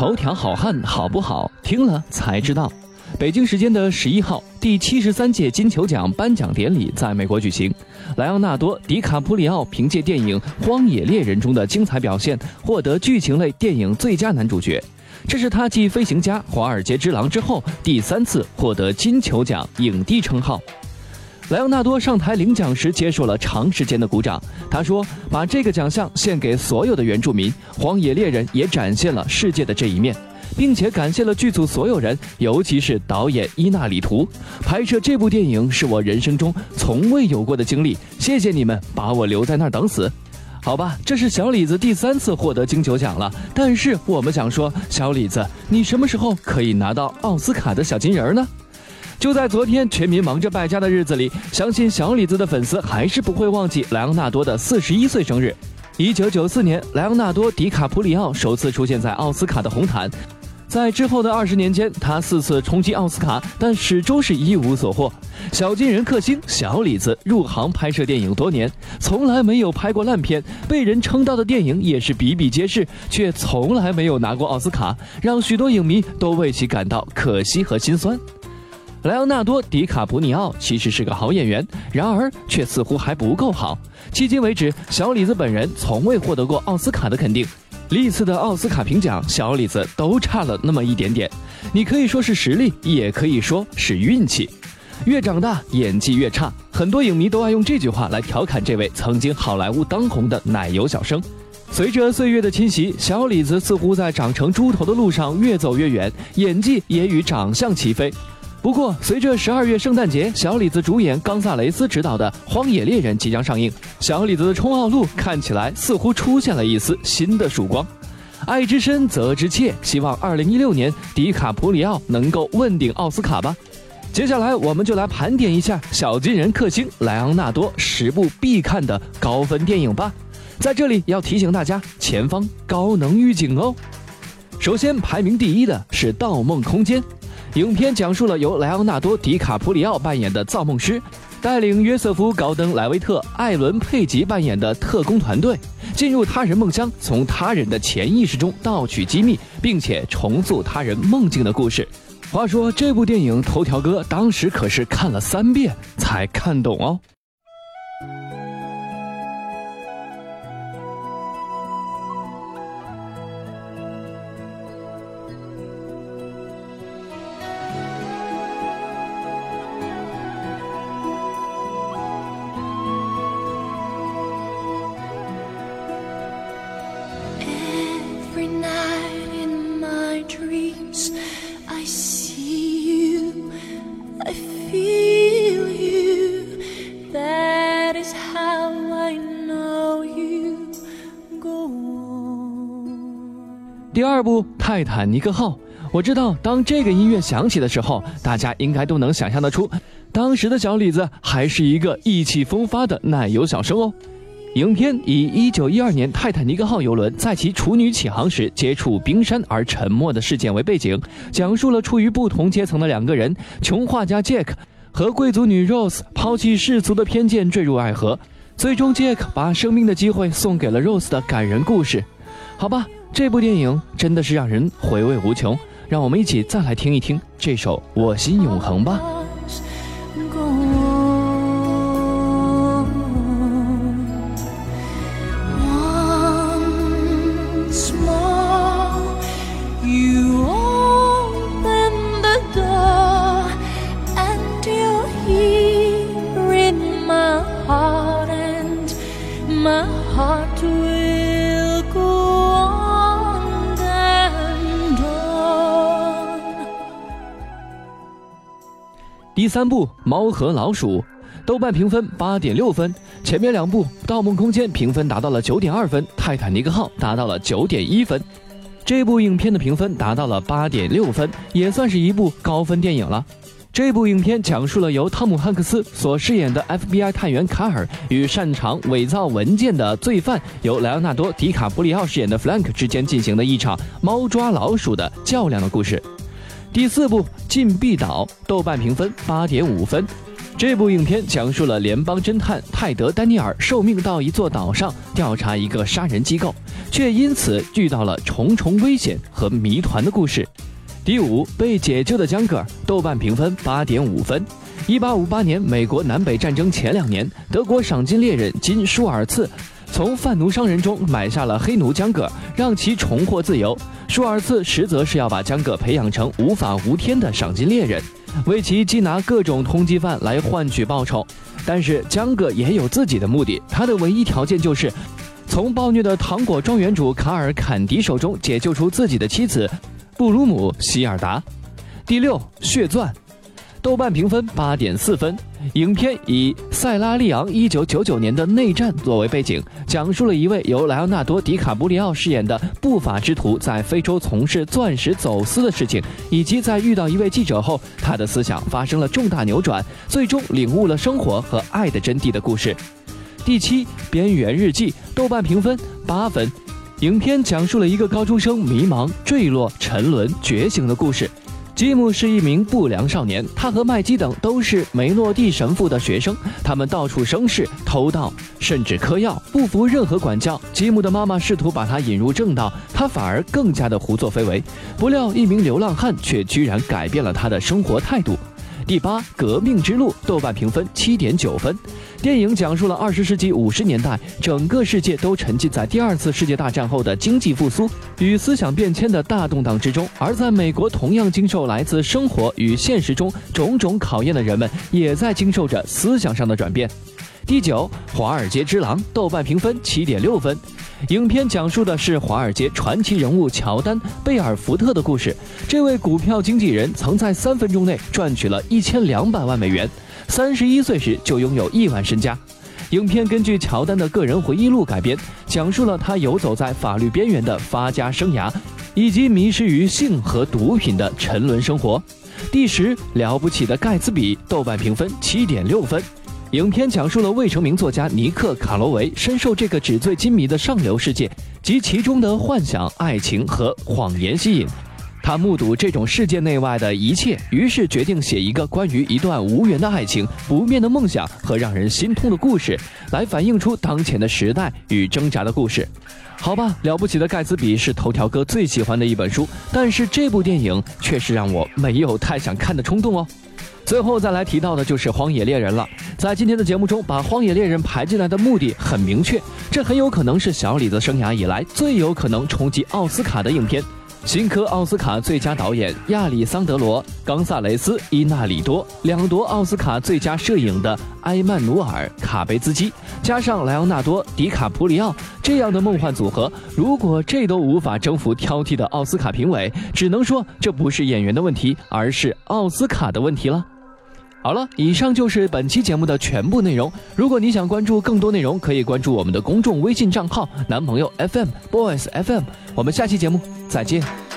头条好汉好不好？听了才知道。北京时间的十一号，第七十三届金球奖颁奖典礼在美国举行。莱昂纳多·迪卡普里奥凭借电影《荒野猎人》中的精彩表现，获得剧情类电影最佳男主角。这是他继《飞行家》《华尔街之狼》之后第三次获得金球奖影帝称号。莱昂纳多上台领奖时接受了长时间的鼓掌。他说：“把这个奖项献给所有的原住民，《荒野猎人》也展现了世界的这一面，并且感谢了剧组所有人，尤其是导演伊纳里图。拍摄这部电影是我人生中从未有过的经历，谢谢你们把我留在那儿等死。”好吧，这是小李子第三次获得金球奖了。但是我们想说，小李子，你什么时候可以拿到奥斯卡的小金人呢？就在昨天，全民忙着败家的日子里，相信小李子的粉丝还是不会忘记莱昂纳多的四十一岁生日。一九九四年，莱昂纳多·迪卡普里奥首次出现在奥斯卡的红毯，在之后的二十年间，他四次冲击奥斯卡，但始终是一无所获。小金人克星小李子入行拍摄电影多年，从来没有拍过烂片，被人称道的电影也是比比皆是，却从来没有拿过奥斯卡，让许多影迷都为其感到可惜和心酸。莱昂纳多·迪卡普里奥其实是个好演员，然而却似乎还不够好。迄今为止，小李子本人从未获得过奥斯卡的肯定，历次的奥斯卡评奖，小李子都差了那么一点点。你可以说是实力，也可以说是运气。越长大，演技越差。很多影迷都爱用这句话来调侃这位曾经好莱坞当红的奶油小生。随着岁月的侵袭，小李子似乎在长成猪头的路上越走越远，演技也与长相齐飞。不过，随着十二月圣诞节，小李子主演冈萨雷斯执导的《荒野猎人》即将上映，小李子的冲奥路看起来似乎出现了一丝新的曙光。爱之深，责之切，希望二零一六年迪卡普里奥能够问鼎奥斯卡吧。接下来，我们就来盘点一下小金人克星莱昂纳多十部必看的高分电影吧。在这里要提醒大家，前方高能预警哦。首先排名第一的是《盗梦空间》。影片讲述了由莱昂纳多·迪卡普里奥扮演的造梦师，带领约瑟夫·高登·莱维特、艾伦·佩吉扮演的特工团队，进入他人梦乡，从他人的潜意识中盗取机密，并且重塑他人梦境的故事。话说，这部电影头条哥当时可是看了三遍才看懂哦。第二部《泰坦尼克号》，我知道，当这个音乐响起的时候，大家应该都能想象得出，当时的小李子还是一个意气风发的奶油小生哦。影片以1912年泰坦尼克号游轮在其处女起航时接触冰山而沉没的事件为背景，讲述了处于不同阶层的两个人——穷画家 Jack 和贵族女 Rose，抛弃世俗的偏见坠入爱河，最终 Jack 把生命的机会送给了 Rose 的感人故事。好吧。这部电影真的是让人回味无穷，让我们一起再来听一听这首《我心永恒》吧。第三部《猫和老鼠》，豆瓣评分八点六分。前面两部《盗梦空间》评分达到了九点二分，《泰坦尼克号》达到了九点一分。这部影片的评分达到了八点六分，也算是一部高分电影了。这部影片讲述了由汤姆汉克斯所饰演的 FBI 探员卡尔与擅长伪造文件的罪犯由莱昂纳多·迪卡普里奥饰演的 Frank 之间进行的一场猫抓老鼠的较量的故事。第四部《禁闭岛》，豆瓣评分八点五分。这部影片讲述了联邦侦探泰德·丹尼尔受命到一座岛上调查一个杀人机构，却因此遇到了重重危险和谜团的故事。第五，被解救的江格尔，豆瓣评分八点五分。一八五八年，美国南北战争前两年，德国赏金猎人金舒尔茨从贩奴商人中买下了黑奴江格尔，让其重获自由。舒尔茨实则是要把江格培养成无法无天的赏金猎人。为其缉拿各种通缉犯来换取报酬，但是江哥也有自己的目的。他的唯一条件就是从暴虐的糖果庄园主卡尔坎迪手中解救出自己的妻子布鲁姆希尔达。第六，血钻。豆瓣评分八点四分。影片以塞拉利昂一九九九年的内战作为背景，讲述了一位由莱昂纳多·迪卡布里奥饰演的不法之徒在非洲从事钻石走私的事情，以及在遇到一位记者后，他的思想发生了重大扭转，最终领悟了生活和爱的真谛的故事。第七，《边缘日记》豆瓣评分八分。影片讲述了一个高中生迷茫、坠落、沉沦、觉醒的故事。吉姆是一名不良少年，他和麦基等都是梅诺蒂神父的学生，他们到处生事、偷盗，甚至嗑药，不服任何管教。吉姆的妈妈试图把他引入正道，他反而更加的胡作非为。不料，一名流浪汉却居然改变了他的生活态度。第八，革命之路，豆瓣评分七点九分。电影讲述了二十世纪五十年代，整个世界都沉浸在第二次世界大战后的经济复苏与思想变迁的大动荡之中。而在美国，同样经受来自生活与现实中种种考验的人们，也在经受着思想上的转变。第九，华尔街之狼，豆瓣评分七点六分。影片讲述的是华尔街传奇人物乔丹·贝尔福特的故事。这位股票经纪人曾在三分钟内赚取了一千两百万美元，三十一岁时就拥有亿万身家。影片根据乔丹的个人回忆录改编，讲述了他游走在法律边缘的发家生涯，以及迷失于性和毒品的沉沦生活。第十，了不起的盖茨比，豆瓣评分七点六分。影片讲述了未成名作家尼克·卡罗维深受这个纸醉金迷的上流世界及其中的幻想、爱情和谎言吸引。他目睹这种世界内外的一切，于是决定写一个关于一段无缘的爱情、不灭的梦想和让人心痛的故事，来反映出当前的时代与挣扎的故事。好吧，了不起的盖茨比是头条哥最喜欢的一本书，但是这部电影却是让我没有太想看的冲动哦。最后再来提到的就是《荒野猎人》了。在今天的节目中，把《荒野猎人》排进来的目的很明确，这很有可能是小李子生涯以来最有可能冲击奥斯卡的影片。新科奥斯卡最佳导演亚里桑德罗·冈萨雷斯·伊纳里多，两夺奥斯卡最佳摄影的埃曼努尔·卡贝兹基，加上莱昂纳多·迪卡普里奥这样的梦幻组合，如果这都无法征服挑剔的奥斯卡评委，只能说这不是演员的问题，而是奥斯卡的问题了。好了，以上就是本期节目的全部内容。如果你想关注更多内容，可以关注我们的公众微信账号“男朋友 FM Boys FM”。我们下期节目再见。